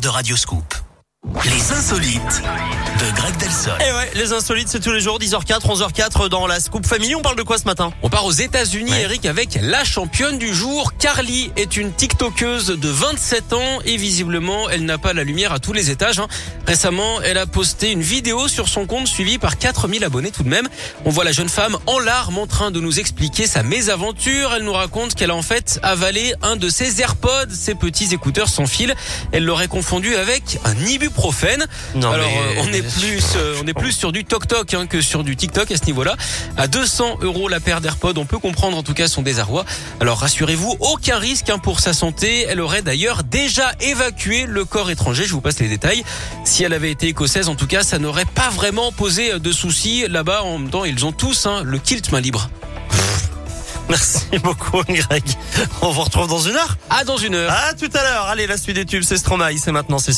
de Radioscoop. Les insolites de Greg Delsol. Et Eh ouais, les insolites, c'est tous les jours, 10h04, 11h04 dans la Scoop Family. On parle de quoi ce matin? On part aux États-Unis, Ouais. Eric, avec la championne du jour. Carly est une TikTokeuse de 27 ans et visiblement, elle n'a pas la lumière à tous les étages. hein. Récemment, elle a posté une vidéo sur son compte suivie par 4000 abonnés tout de même. On voit la jeune femme en larmes en train de nous expliquer sa mésaventure. Elle nous raconte qu'elle a en fait avalé un de ses AirPods, ses petits écouteurs sans fil. Elle l'aurait confondu avec un ibuprofène. Non, Alors, mais- euh, on est plus, euh, on est plus sur du Tok Tok hein, que sur du TikTok à ce niveau-là. À 200 euros la paire d'AirPods, on peut comprendre en tout cas son désarroi. Alors rassurez-vous, aucun risque hein, pour sa santé. Elle aurait d'ailleurs déjà évacué le corps étranger. Je vous passe les détails. Si elle avait été écossaise, en tout cas, ça n'aurait pas vraiment posé de soucis. Là-bas, en même temps, ils ont tous hein, le kilt main libre. Merci beaucoup, Greg. On vous retrouve dans une heure. À dans une heure. À tout à l'heure. Allez, la suite des tubes, c'est Stromae. C'est maintenant, c'est sûr.